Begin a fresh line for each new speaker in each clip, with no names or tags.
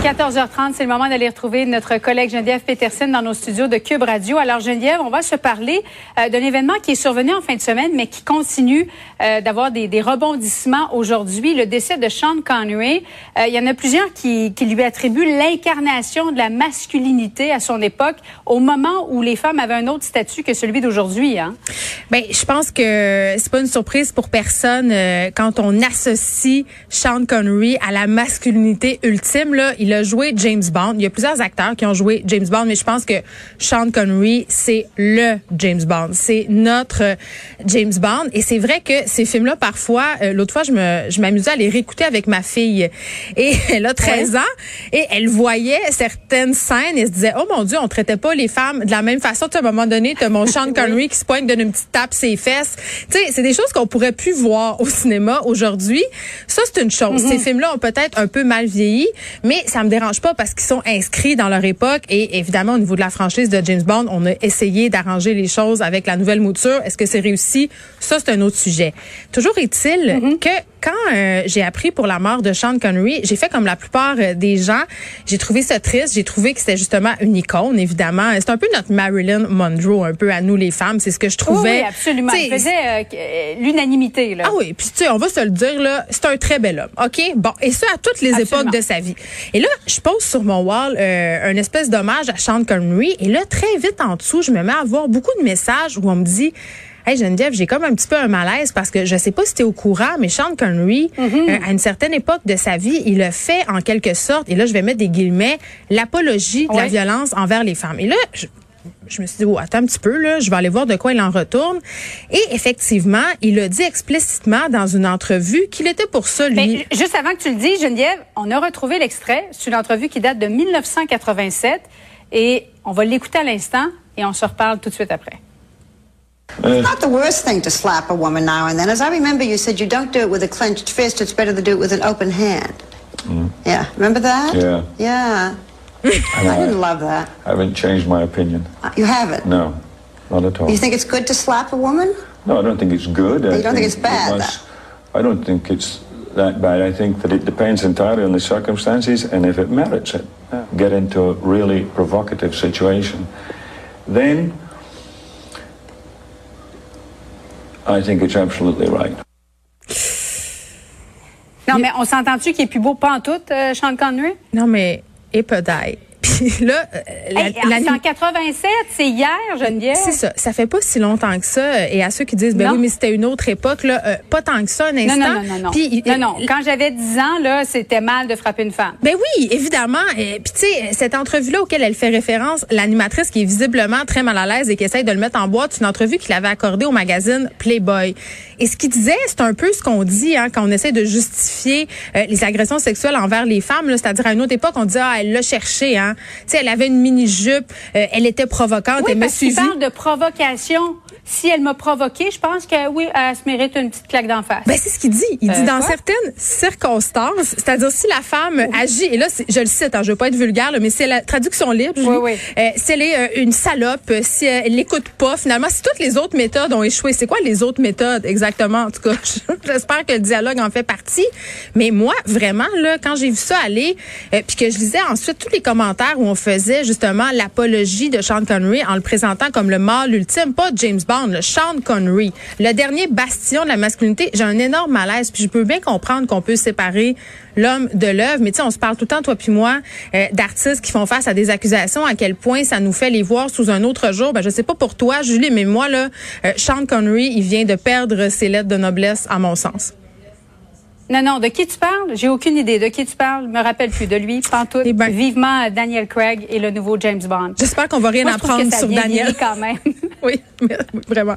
14h30, c'est le moment d'aller retrouver notre collègue Geneviève Peterson dans nos studios de Cube Radio. Alors Geneviève, on va se parler euh, d'un événement qui est survenu en fin de semaine, mais qui continue euh, d'avoir des, rebondissements aujourd'hui. Le décès de Sean Connery. Euh, il y en a plusieurs qui, lui attribuent l'incarnation de la masculinité à son époque, au moment où les femmes avaient un autre statut que celui d'aujourd'hui. Hein?
Ben, je pense que c'est pas une surprise pour personne quand on associe Sean Connery à la masculinité ultime. Là, a joué James Bond. Il y a plusieurs acteurs qui ont joué James Bond, mais je pense que Sean Connery, c'est le James Bond. C'est notre James Bond. Et c'est vrai que ces films-là, parfois, euh, l'autre fois, je me, je m'amusais à les réécouter avec ma fille. Et elle a 13 ans et elle voyait certaines scènes et se disait, oh mon Dieu, on traitait pas les femmes de la même façon. Tu à un moment donné, tu as mon Sean Connery qui se pointe, donne une petite tape ses fesses. Tu sais, c'est des choses qu'on pourrait plus voir au cinéma aujourd'hui. Ça, c'est une chose. Ces films-là ont peut-être un peu mal vieilli, mais ça me dérange pas parce qu'ils sont inscrits dans leur époque et évidemment au niveau de la franchise de James Bond, on a essayé d'arranger les choses avec la nouvelle mouture. Est-ce que c'est réussi? Ça c'est un autre sujet. Toujours est-il que quand euh, j'ai appris pour la mort de Sean Connery, j'ai fait comme la plupart euh, des gens. J'ai trouvé ça triste. J'ai trouvé que c'était justement une icône, évidemment. C'est un peu notre Marilyn Monroe, un peu à nous les femmes. C'est ce que je trouvais.
Oui, absolument. Il faisait euh, l'unanimité. là.
Ah oui, puis tu sais, on va se le dire, là, c'est un très bel homme. OK? Bon, et ça à toutes les
Absolument.
époques de sa vie. Et là, je pose sur mon wall euh, un espèce d'hommage à Sean Connery. Et là, très vite en dessous, je me mets à voir beaucoup de messages où on me dit... Hey Geneviève, j'ai comme un petit peu un malaise parce que je sais pas si tu es au courant, mais Sean Connery, euh, à une certaine époque de sa vie, il a fait en quelque sorte, et là je vais mettre des guillemets, l'apologie de la violence envers les femmes. Et là, je, je me suis dit, oh, attends un petit peu, là, je vais aller voir de quoi il en retourne. Et effectivement, il a dit explicitement dans une entrevue qu'il était pour ça, lui.
Mais juste avant que tu le dises, Geneviève, on a retrouvé l'extrait. C'est une entrevue qui date de 1987 et on va l'écouter à l'instant et on se reparle tout de suite après.
It's not the worst thing to slap a woman now and then. As I remember, you said you don't do it with a clenched fist. It's better to do it with an open hand. Yeah, remember that?
Yeah.
Yeah. I didn't love that.
I haven't changed my opinion.
Uh, You haven't.
No, not at all.
You think it's good to slap a woman?
no, I don't think it's good. I
You don't think it's
it
bad,
must- I don't think it's that bad. I think that it depends entirely on the circumstances and if it merits it. Get into a really provocative situation. Then I think it's absolutely right.
Non, mais on s'entend-tu qu'il est plus beau pas en tout, euh, Sean Connery?
Non, mais, et peut-être. Là, euh, la-
Hey,
la-
c'est en 87, c'est hier, Geneviève.
c'est ça. Ça fait pas si longtemps que ça. euh, Et à ceux qui disent, ben
Non.
oui, mais c'était une autre époque, là, euh, pas tant que ça, un
Non,
instant.
non, non, non, non.
Puis, il-
non, non. Quand j'avais 10 ans, là, c'était mal de frapper une femme.
Ben oui, évidemment. Et Puis tu sais, cette entrevue-là auquel elle fait référence, l'animatrice qui est visiblement très mal à l'aise et qui essaye de le mettre en boîte, c'est une entrevue qu'il avait accordée au magazine Playboy. Et ce qu'il disait, c'est un peu ce qu'on dit hein, quand on essaie de justifier euh, les agressions sexuelles envers les femmes. C'est-à-dire à une autre époque, on disait ah elle l'a cherché. Hein. Tu sais, elle avait une mini jupe, elle était provocante,
Oui,
elle suivi.
parle de provocation. Si elle m'a provoqué, je pense que oui, elle se mérite une petite claque d'en face.
Ben, c'est ce qu'il dit. Il dit
Euh,
dans
quoi?
certaines circonstances, c'est-à-dire si la femme agit, et là, je le cite, hein, je veux pas être vulgaire, là, mais c'est la traduction libre.
Oui, oui.
Euh, si elle est euh, une salope, si elle l'écoute pas, finalement, si toutes les autres méthodes ont échoué, c'est quoi les autres méthodes exactement? En tout cas, j'espère que le dialogue en fait partie. Mais moi, vraiment, là, quand j'ai vu ça aller, euh, puis que je lisais ensuite tous les commentaires où on faisait justement l'apologie de Sean Connery en le présentant comme le mâle ultime, pas James Bond, Sean Connery, le dernier bastion de la masculinité, j'ai un énorme malaise. Puis je peux bien comprendre qu'on peut séparer l'homme de l'œuvre, mais tu sais, on se parle tout le temps, toi puis moi, euh, d'artistes qui font face à des accusations, à quel point ça nous fait les voir sous un autre jour. Ben, je sais pas pour toi, Julie, mais moi, là, euh, Sean Connery, il vient de perdre ses lettres de noblesse, à mon sens.
Non, non, de qui tu parles? J'ai aucune idée. De qui tu parles? Me rappelle plus de lui. Pantoute.
Eh ben.
Vivement euh, Daniel Craig et le nouveau James Bond.
J'espère qu'on va rien
Moi, je trouve que
apprendre
ça
sur Daniel.
quand même.
Oui, mais- vraiment.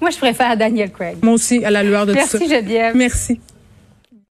Moi, je préfère Daniel Craig.
Moi aussi, à la lueur de tout ça.
Merci Geneviève.
Merci.